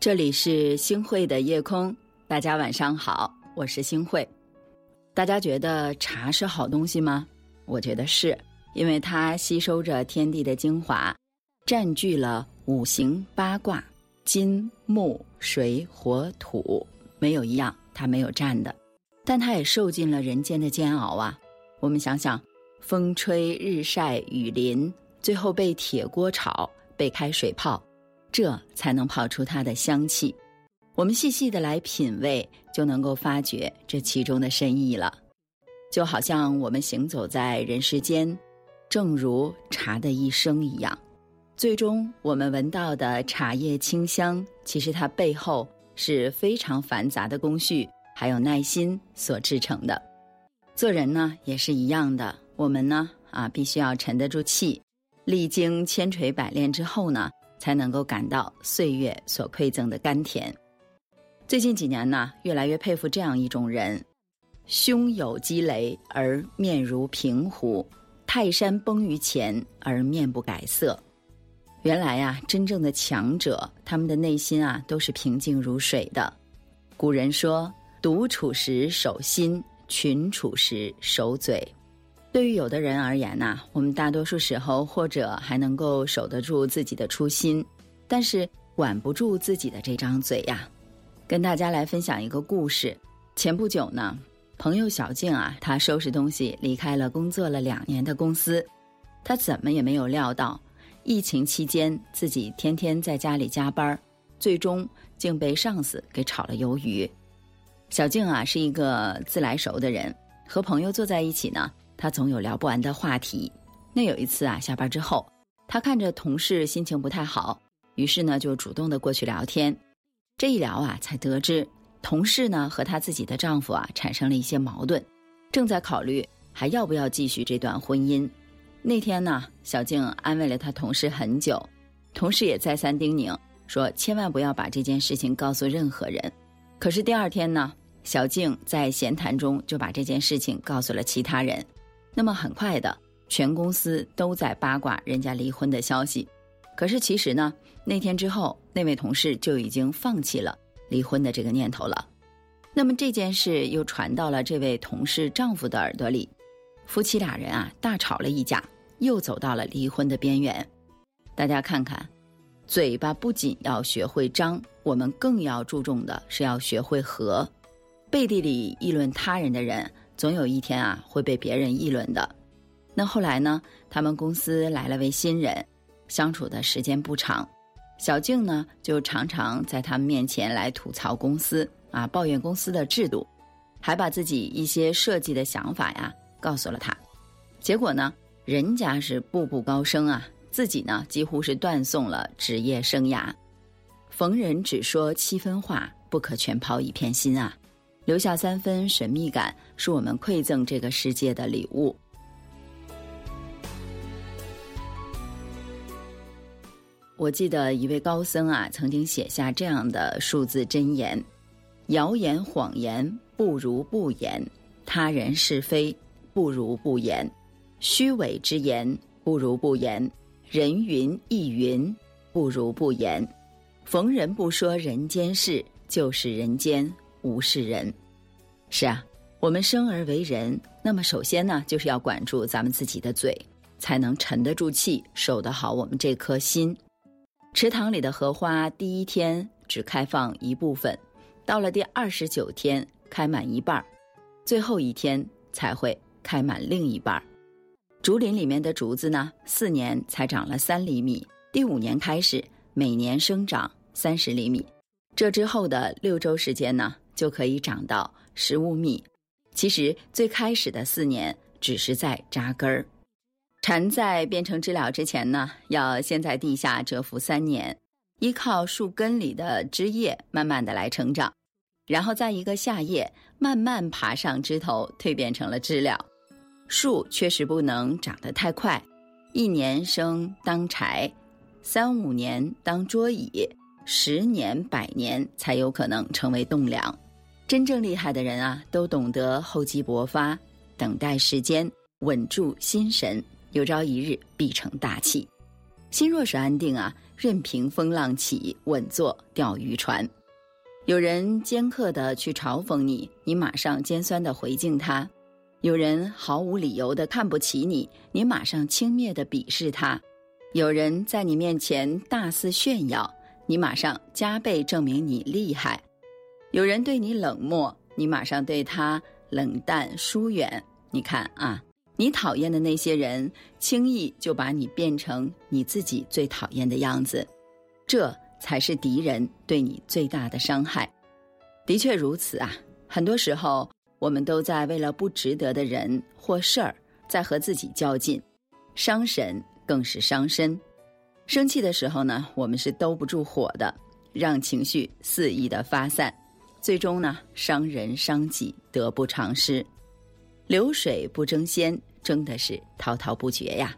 这里是星汇的夜空，大家晚上好，我是星汇。大家觉得茶是好东西吗？我觉得是，因为它吸收着天地的精华，占据了五行八卦，金木水火土，没有一样它没有占的。但它也受尽了人间的煎熬啊！我们想想，风吹日晒雨淋，最后被铁锅炒，被开水泡。这才能泡出它的香气。我们细细的来品味，就能够发觉这其中的深意了。就好像我们行走在人世间，正如茶的一生一样。最终我们闻到的茶叶清香，其实它背后是非常繁杂的工序，还有耐心所制成的。做人呢也是一样的，我们呢啊必须要沉得住气，历经千锤百炼之后呢。才能够感到岁月所馈赠的甘甜。最近几年呢，越来越佩服这样一种人：胸有积雷而面如平湖，泰山崩于前而面不改色。原来呀，真正的强者，他们的内心啊都是平静如水的。古人说：“独处时守心，群处时守嘴。”对于有的人而言呐，我们大多数时候或者还能够守得住自己的初心，但是管不住自己的这张嘴呀。跟大家来分享一个故事。前不久呢，朋友小静啊，她收拾东西离开了工作了两年的公司，她怎么也没有料到，疫情期间自己天天在家里加班，最终竟被上司给炒了鱿鱼。小静啊，是一个自来熟的人，和朋友坐在一起呢。他总有聊不完的话题。那有一次啊，下班之后，他看着同事心情不太好，于是呢就主动的过去聊天。这一聊啊，才得知同事呢和她自己的丈夫啊产生了一些矛盾，正在考虑还要不要继续这段婚姻。那天呢，小静安慰了她同事很久，同事也再三叮咛说千万不要把这件事情告诉任何人。可是第二天呢，小静在闲谈中就把这件事情告诉了其他人。那么很快的，全公司都在八卦人家离婚的消息。可是其实呢，那天之后，那位同事就已经放弃了离婚的这个念头了。那么这件事又传到了这位同事丈夫的耳朵里，夫妻俩人啊大吵了一架，又走到了离婚的边缘。大家看看，嘴巴不仅要学会张，我们更要注重的是要学会和。背地里议论他人的人。总有一天啊，会被别人议论的。那后来呢？他们公司来了位新人，相处的时间不长，小静呢就常常在他们面前来吐槽公司啊，抱怨公司的制度，还把自己一些设计的想法呀告诉了他。结果呢，人家是步步高升啊，自己呢几乎是断送了职业生涯。逢人只说七分话，不可全抛一片心啊。留下三分神秘感，是我们馈赠这个世界的礼物。我记得一位高僧啊，曾经写下这样的数字真言：谣言谎言不如不言，他人是非不如不言，虚伪之言不如不言，人云亦云不如不言。逢人不说人间事，就是人间。无是人，是啊，我们生而为人，那么首先呢，就是要管住咱们自己的嘴，才能沉得住气，守得好我们这颗心。池塘里的荷花，第一天只开放一部分，到了第二十九天开满一半儿，最后一天才会开满另一半儿。竹林里面的竹子呢，四年才长了三厘米，第五年开始每年生长三十厘米，这之后的六周时间呢。就可以长到十五米。其实最开始的四年只是在扎根儿。蝉在变成知了之前呢，要先在地下蛰伏三年，依靠树根里的枝叶慢慢的来成长，然后在一个夏夜慢慢爬上枝头，蜕变成了知了。树确实不能长得太快，一年生当柴，三五年当桌椅，十年百年才有可能成为栋梁。真正厉害的人啊，都懂得厚积薄发，等待时间，稳住心神，有朝一日必成大器。心若是安定啊，任凭风浪起，稳坐钓鱼船。有人尖刻的去嘲讽你，你马上尖酸的回敬他；有人毫无理由的看不起你，你马上轻蔑的鄙视他；有人在你面前大肆炫耀，你马上加倍证明你厉害；有人对你冷漠，你马上对他冷淡疏远。你看啊，你讨厌的那些人，轻易就把你变成你自己最讨厌的样子，这。才是敌人对你最大的伤害，的确如此啊！很多时候，我们都在为了不值得的人或事儿，在和自己较劲，伤神更是伤身。生气的时候呢，我们是兜不住火的，让情绪肆意的发散，最终呢，伤人伤己，得不偿失。流水不争先，争的是滔滔不绝呀！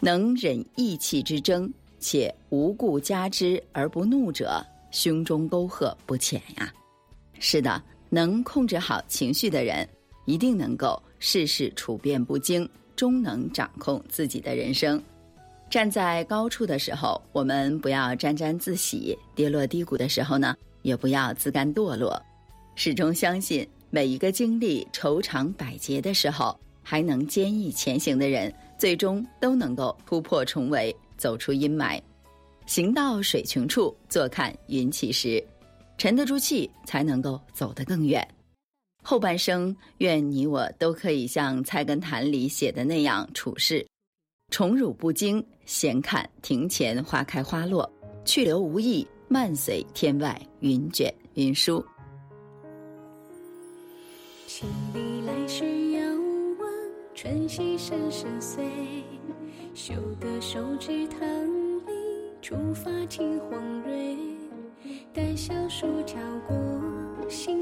能忍意气之争。且无故加之而不怒者，胸中沟壑不浅呀。是的，能控制好情绪的人，一定能够事事处变不惊，终能掌控自己的人生。站在高处的时候，我们不要沾沾自喜；跌落低谷的时候呢，也不要自甘堕落。始终相信，每一个经历愁肠百结的时候，还能坚毅前行的人，最终都能够突破重围。走出阴霾，行到水穷处，坐看云起时，沉得住气，才能够走得更远。后半生，愿你我都可以像《菜根谭》里写的那样处事：宠辱不惊，闲看庭前花开花落；去留无意，漫随天外云卷云舒。千里来时遥望，春溪声声碎。修得手指棠梨，初发青黄蕊。待小树跳过，新